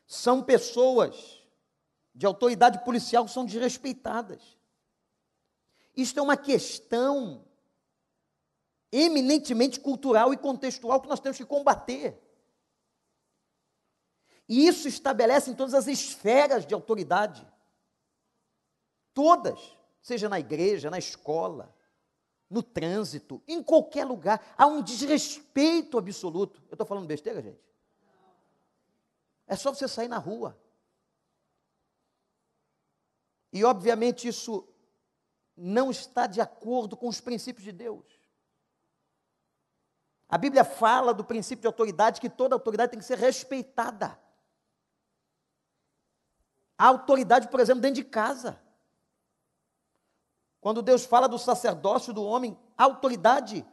São pessoas de autoridade policial são desrespeitadas. Isto é uma questão eminentemente cultural e contextual que nós temos que combater. E isso estabelece em todas as esferas de autoridade. Todas, seja na igreja, na escola, no trânsito, em qualquer lugar, há um desrespeito absoluto. Eu estou falando besteira, gente? É só você sair na rua. E, obviamente, isso não está de acordo com os princípios de Deus. A Bíblia fala do princípio de autoridade, que toda autoridade tem que ser respeitada. A autoridade, por exemplo, dentro de casa. Quando Deus fala do sacerdócio do homem, a autoridade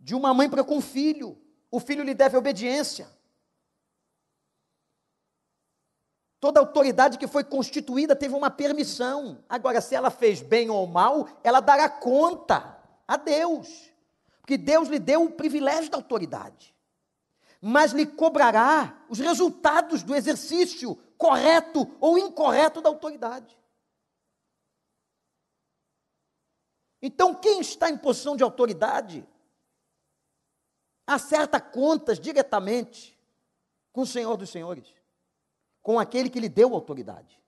de uma mãe para com o filho. O filho lhe deve obediência. Toda autoridade que foi constituída teve uma permissão. Agora, se ela fez bem ou mal, ela dará conta a Deus. Porque Deus lhe deu o privilégio da autoridade. Mas lhe cobrará os resultados do exercício correto ou incorreto da autoridade. Então, quem está em posição de autoridade acerta contas diretamente com o Senhor dos Senhores, com aquele que lhe deu autoridade.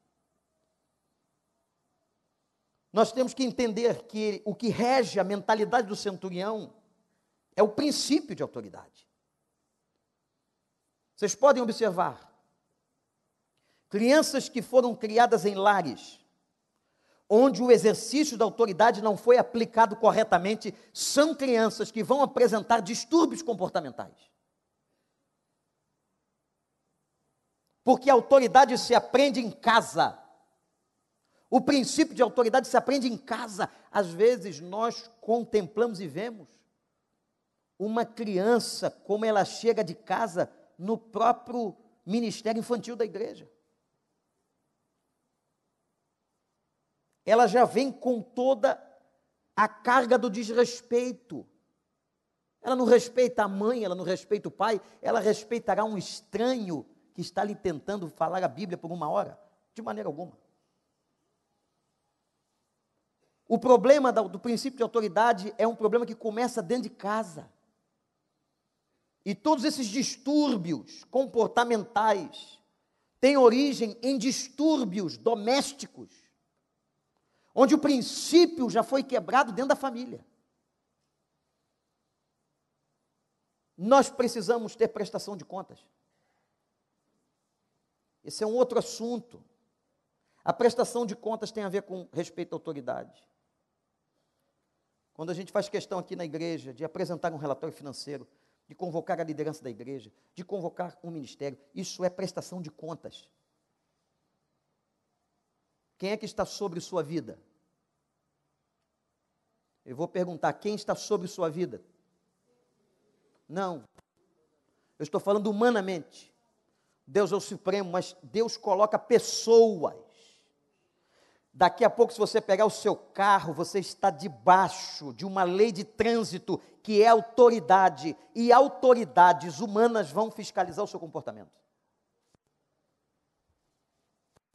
Nós temos que entender que o que rege a mentalidade do centurião é o princípio de autoridade. Vocês podem observar Crianças que foram criadas em lares, onde o exercício da autoridade não foi aplicado corretamente, são crianças que vão apresentar distúrbios comportamentais. Porque a autoridade se aprende em casa. O princípio de autoridade se aprende em casa. Às vezes nós contemplamos e vemos uma criança como ela chega de casa no próprio ministério infantil da igreja. Ela já vem com toda a carga do desrespeito. Ela não respeita a mãe, ela não respeita o pai, ela respeitará um estranho que está lhe tentando falar a Bíblia por uma hora? De maneira alguma. O problema do princípio de autoridade é um problema que começa dentro de casa. E todos esses distúrbios comportamentais têm origem em distúrbios domésticos, onde o princípio já foi quebrado dentro da família. Nós precisamos ter prestação de contas. Esse é um outro assunto. A prestação de contas tem a ver com respeito à autoridade. Quando a gente faz questão aqui na igreja de apresentar um relatório financeiro, de convocar a liderança da igreja, de convocar um ministério. Isso é prestação de contas. Quem é que está sobre sua vida? Eu vou perguntar: quem está sobre sua vida? Não. Eu estou falando humanamente. Deus é o Supremo, mas Deus coloca pessoas Daqui a pouco, se você pegar o seu carro, você está debaixo de uma lei de trânsito que é autoridade, e autoridades humanas vão fiscalizar o seu comportamento.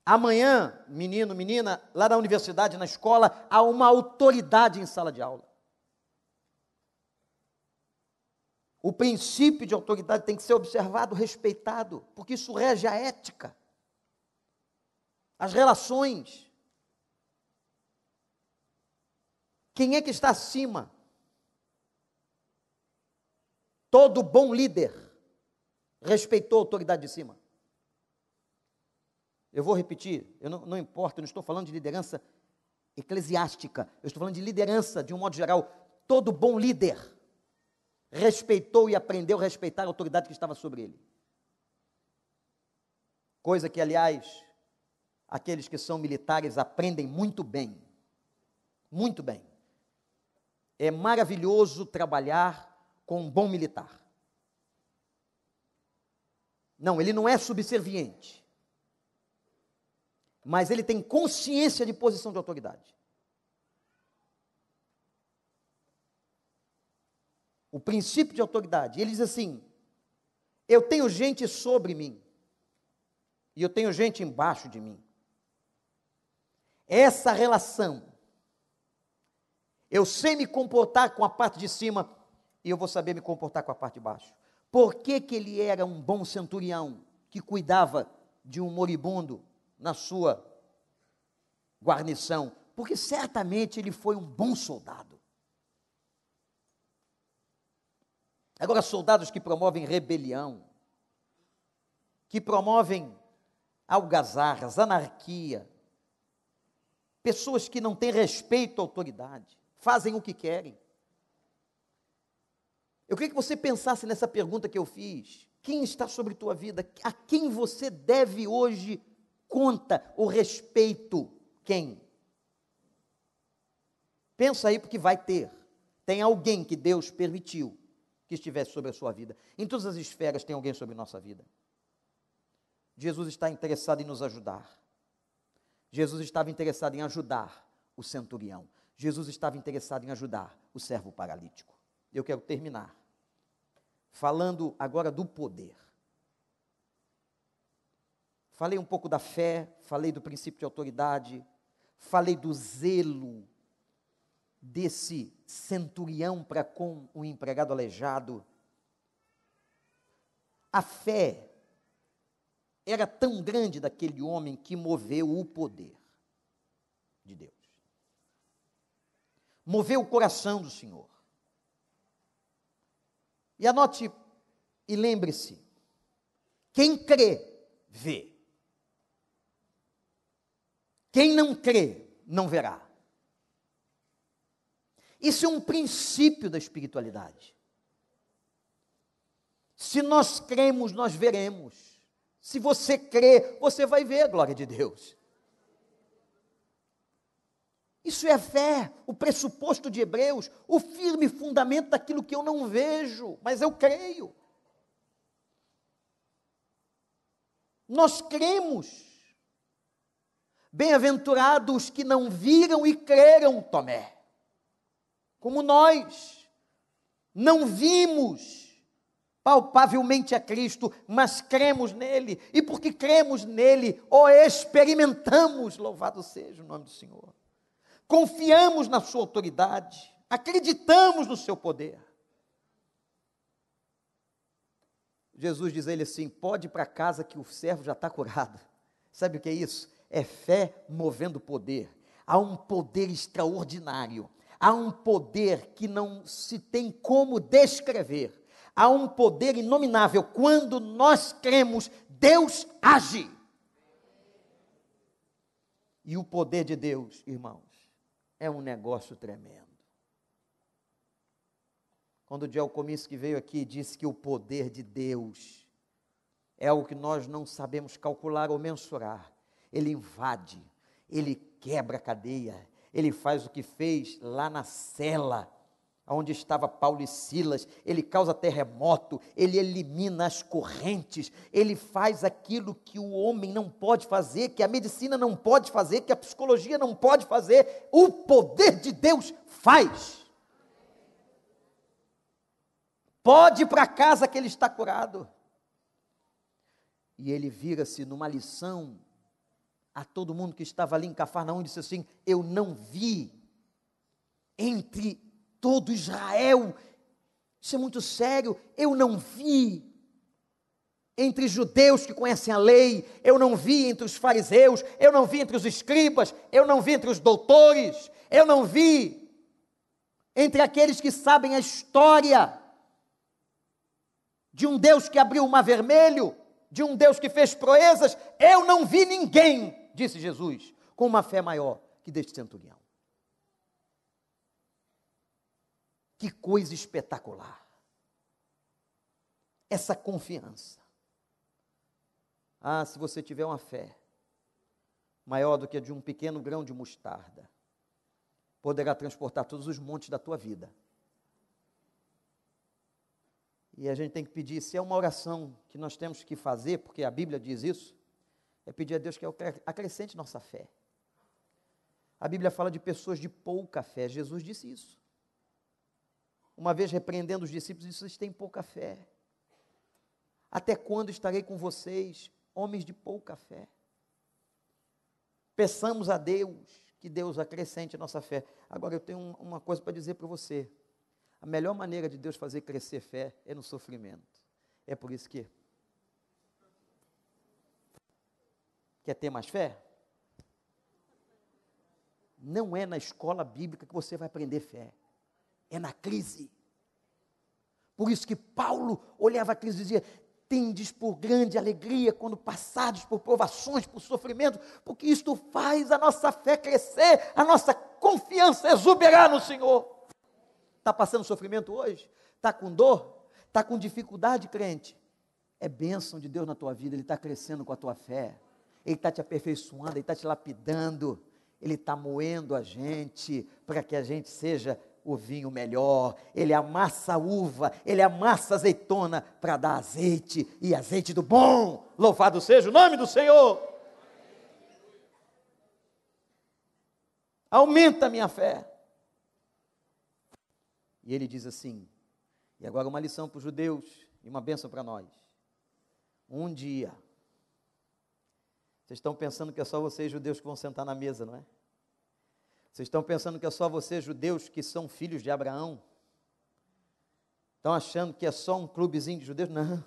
Amanhã, menino, menina, lá na universidade, na escola, há uma autoridade em sala de aula. O princípio de autoridade tem que ser observado, respeitado, porque isso rege a ética, as relações. Quem é que está acima? Todo bom líder respeitou a autoridade de cima. Eu vou repetir, eu não, não importa, eu não estou falando de liderança eclesiástica, eu estou falando de liderança de um modo geral. Todo bom líder respeitou e aprendeu a respeitar a autoridade que estava sobre ele. Coisa que, aliás, aqueles que são militares aprendem muito bem. Muito bem é maravilhoso trabalhar com um bom militar. Não, ele não é subserviente. Mas ele tem consciência de posição de autoridade. O princípio de autoridade. Ele diz assim: eu tenho gente sobre mim, e eu tenho gente embaixo de mim. Essa relação eu sei me comportar com a parte de cima e eu vou saber me comportar com a parte de baixo. Por que, que ele era um bom centurião que cuidava de um moribundo na sua guarnição? Porque certamente ele foi um bom soldado. Agora, soldados que promovem rebelião, que promovem algazarras, anarquia, pessoas que não têm respeito à autoridade, fazem o que querem. Eu queria que você pensasse nessa pergunta que eu fiz. Quem está sobre tua vida? A quem você deve hoje conta o respeito? Quem? Pensa aí, porque vai ter. Tem alguém que Deus permitiu que estivesse sobre a sua vida. Em todas as esferas tem alguém sobre nossa vida. Jesus está interessado em nos ajudar. Jesus estava interessado em ajudar o centurião. Jesus estava interessado em ajudar o servo paralítico. Eu quero terminar falando agora do poder. Falei um pouco da fé, falei do princípio de autoridade, falei do zelo desse centurião para com o empregado aleijado. A fé era tão grande daquele homem que moveu o poder de Deus moveu o coração do Senhor. E anote e lembre-se: quem crê, vê. Quem não crê, não verá. Isso é um princípio da espiritualidade. Se nós cremos, nós veremos. Se você crê, você vai ver a glória de Deus. Isso é fé, o pressuposto de Hebreus, o firme fundamento daquilo que eu não vejo, mas eu creio. Nós cremos. Bem-aventurados que não viram e creram, Tomé. Como nós não vimos palpavelmente a Cristo, mas cremos nele, e porque cremos nele, o experimentamos, louvado seja o nome do Senhor confiamos na Sua autoridade, acreditamos no Seu poder. Jesus diz a ele assim: pode ir para casa que o servo já está curado. Sabe o que é isso? É fé movendo poder. Há um poder extraordinário, há um poder que não se tem como descrever, há um poder inominável. Quando nós cremos, Deus age. E o poder de Deus, irmãos, é um negócio tremendo. Quando o Joel Comiskey veio aqui e disse que o poder de Deus é algo que nós não sabemos calcular ou mensurar. Ele invade, ele quebra a cadeia, ele faz o que fez lá na cela onde estava Paulo e Silas, ele causa terremoto, ele elimina as correntes, ele faz aquilo que o homem não pode fazer, que a medicina não pode fazer, que a psicologia não pode fazer, o poder de Deus faz. Pode ir para casa que ele está curado. E ele vira-se numa lição a todo mundo que estava ali em Cafarnaum e disse assim: Eu não vi entre todo Israel. Isso é muito sério. Eu não vi entre judeus que conhecem a lei, eu não vi entre os fariseus, eu não vi entre os escribas, eu não vi entre os doutores, eu não vi entre aqueles que sabem a história de um Deus que abriu o mar vermelho, de um Deus que fez proezas, eu não vi ninguém, disse Jesus, com uma fé maior que deste centurião. Que coisa espetacular. Essa confiança. Ah, se você tiver uma fé maior do que a de um pequeno grão de mostarda, poderá transportar todos os montes da tua vida. E a gente tem que pedir, se é uma oração que nós temos que fazer, porque a Bíblia diz isso, é pedir a Deus que acrescente nossa fé. A Bíblia fala de pessoas de pouca fé, Jesus disse isso uma vez repreendendo os discípulos, disse: Vocês têm pouca fé. Até quando estarei com vocês, homens de pouca fé? Peçamos a Deus que Deus acrescente nossa fé. Agora eu tenho uma coisa para dizer para você. A melhor maneira de Deus fazer crescer fé é no sofrimento. É por isso que quer ter mais fé? Não é na escola bíblica que você vai aprender fé é na crise. Por isso que Paulo olhava a crise e dizia: tendes por grande alegria quando passados por provações, por sofrimento, porque isto faz a nossa fé crescer, a nossa confiança exuberar no Senhor. Está passando sofrimento hoje? Está com dor? Está com dificuldade, crente? É bênção de Deus na tua vida, Ele está crescendo com a tua fé, Ele está te aperfeiçoando, Ele está te lapidando, Ele está moendo a gente para que a gente seja o vinho melhor, ele amassa a uva, ele amassa a azeitona para dar azeite e azeite do bom. Louvado seja o nome do Senhor. Aumenta a minha fé. E ele diz assim: e agora uma lição para os judeus e uma bênção para nós. Um dia, vocês estão pensando que é só vocês judeus que vão sentar na mesa, não é? Vocês estão pensando que é só vocês, judeus, que são filhos de Abraão? Estão achando que é só um clubezinho de judeus? Não.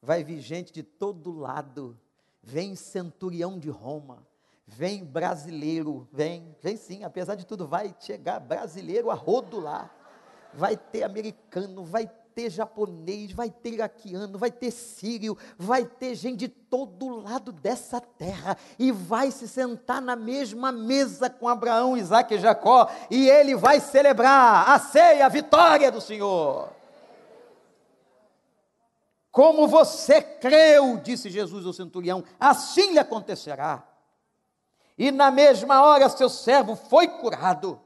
Vai vir gente de todo lado. Vem centurião de Roma. Vem brasileiro. Vem, vem sim. Apesar de tudo, vai chegar brasileiro a rodo lá. Vai ter americano, vai ter japonês, vai ter iraquiano, vai ter sírio, vai ter gente de todo lado dessa terra e vai se sentar na mesma mesa com Abraão, Isaac e Jacó e ele vai celebrar a ceia, a vitória do Senhor. Como você creu, disse Jesus ao centurião, assim lhe acontecerá. E na mesma hora seu servo foi curado.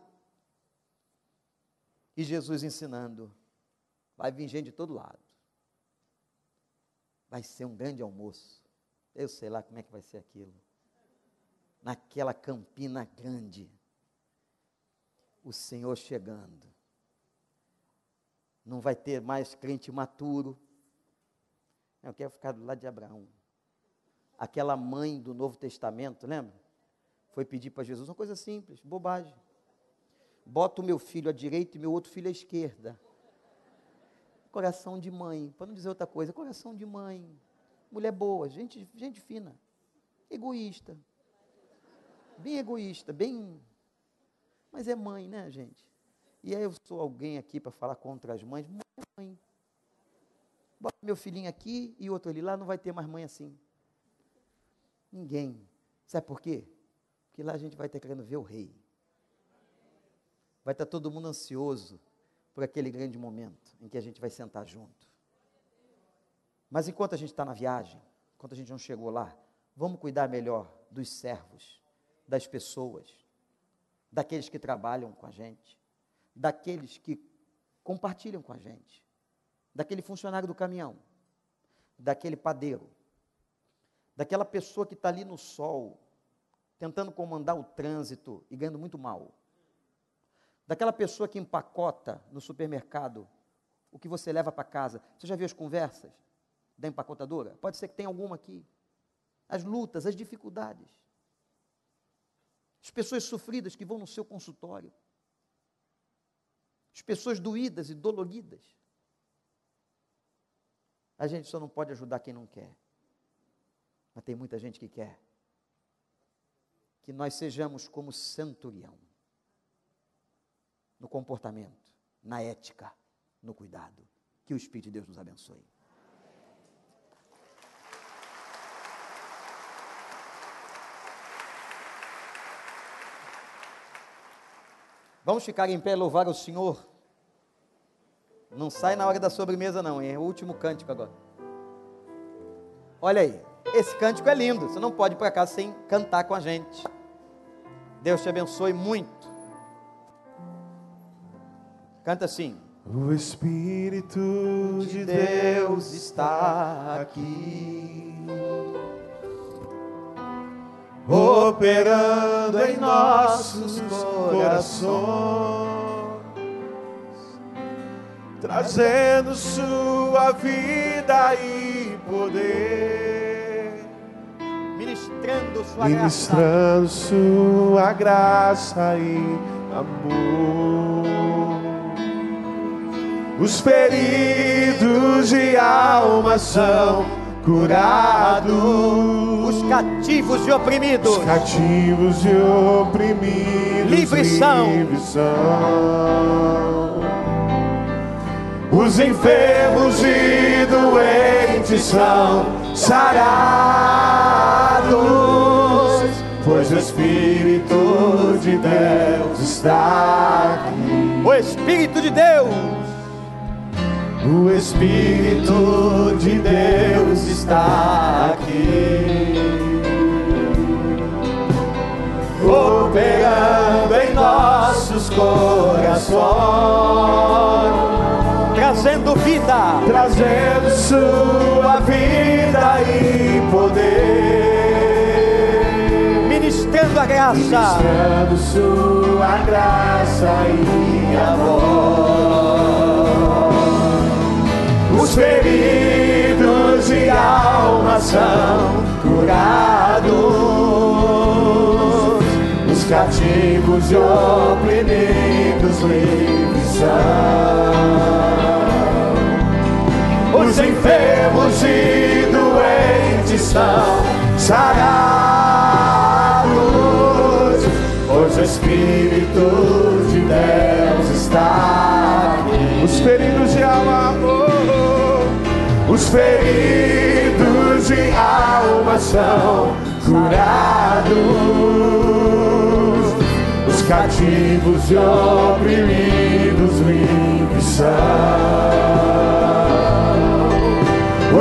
E Jesus ensinando: vai vir gente de todo lado. Vai ser um grande almoço. Eu sei lá como é que vai ser aquilo. Naquela campina grande. O Senhor chegando. Não vai ter mais crente maturo eu quero ficar do lado de Abraão. Aquela mãe do Novo Testamento, lembra? Foi pedir para Jesus uma coisa simples, bobagem. Bota o meu filho à direita e meu outro filho à esquerda. Coração de mãe, para não dizer outra coisa, coração de mãe. Mulher boa, gente, gente fina. Egoísta. Bem egoísta, bem. Mas é mãe, né, gente? E aí eu sou alguém aqui para falar contra as mães. Mãe é mãe. Bota meu filhinho aqui e outro ali lá, não vai ter mais mãe assim. Ninguém. Sabe por quê? Porque lá a gente vai estar querendo ver o rei. Vai estar todo mundo ansioso por aquele grande momento em que a gente vai sentar junto. Mas enquanto a gente está na viagem, enquanto a gente não chegou lá, vamos cuidar melhor dos servos, das pessoas, daqueles que trabalham com a gente, daqueles que compartilham com a gente daquele funcionário do caminhão, daquele padeiro, daquela pessoa que está ali no sol, tentando comandar o trânsito e ganhando muito mal, daquela pessoa que empacota no supermercado o que você leva para casa. Você já viu as conversas da empacotadora? Pode ser que tenha alguma aqui. As lutas, as dificuldades. As pessoas sofridas que vão no seu consultório. As pessoas doídas e doloridas. A gente só não pode ajudar quem não quer. Mas tem muita gente que quer. Que nós sejamos como centurião no comportamento, na ética, no cuidado. Que o Espírito de Deus nos abençoe. Vamos ficar em pé e louvar o Senhor. Não sai na hora da sobremesa, não, é o último cântico agora. Olha aí, esse cântico é lindo, você não pode ir para cá sem cantar com a gente. Deus te abençoe muito. Canta assim. O Espírito de Deus está aqui, operando em nossos corações trazendo sua vida e poder, ministrando sua ministrando graça, sua graça e amor. Os feridos de alma são curados, os cativos e oprimidos, os cativos e oprimidos, livres são. Livres são os enfermos e doentes são sarados, pois o Espírito de Deus está aqui. O Espírito de Deus, o Espírito de Deus está aqui. Operando em nossos corações trazendo vida, trazendo sua vida e poder, ministrando a graça, ministrando sua graça e amor. Os feridos de alma são curados, os cativos e oprimidos livres são. Os enfermos e doentes são sarados, pois o Espírito de Deus está aqui. Os feridos de alma, Os feridos de alma são curados, os cativos e oprimidos livres são,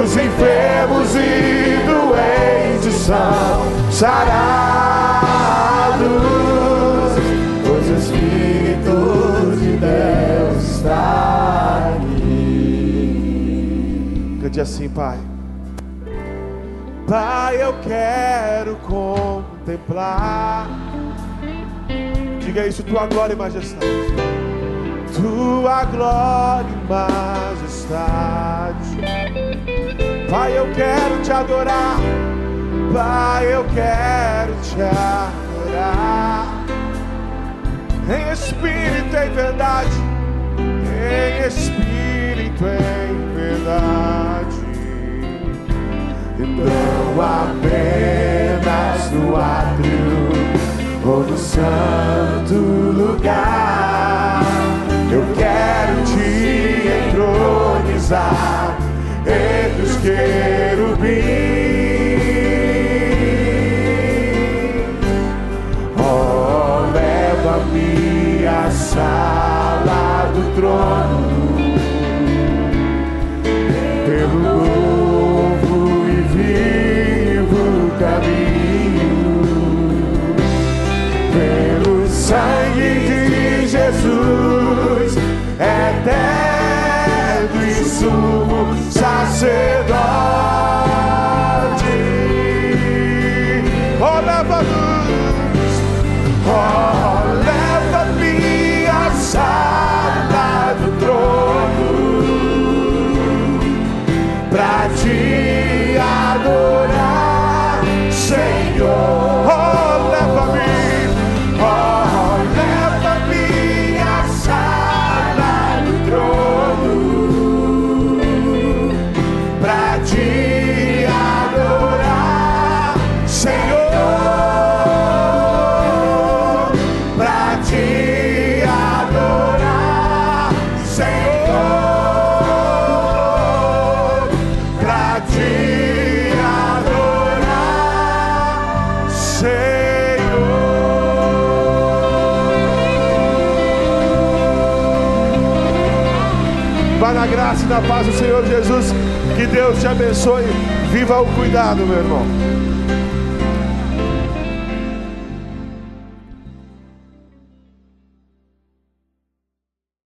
os enfermos e doentes são sarados, Cante assim, Pai. Pai, eu quero contemplar. Diga isso, tua glória e majestade. Tua glória e majestade. Pai, eu quero te adorar. Pai, eu quero te adorar. Em espírito e verdade. Em espírito santo lugar. Eu quero te entronizar entre os querubins. Oh, leva-me à sala do trono sacerdote. Deus te abençoe. Viva o cuidado, meu irmão.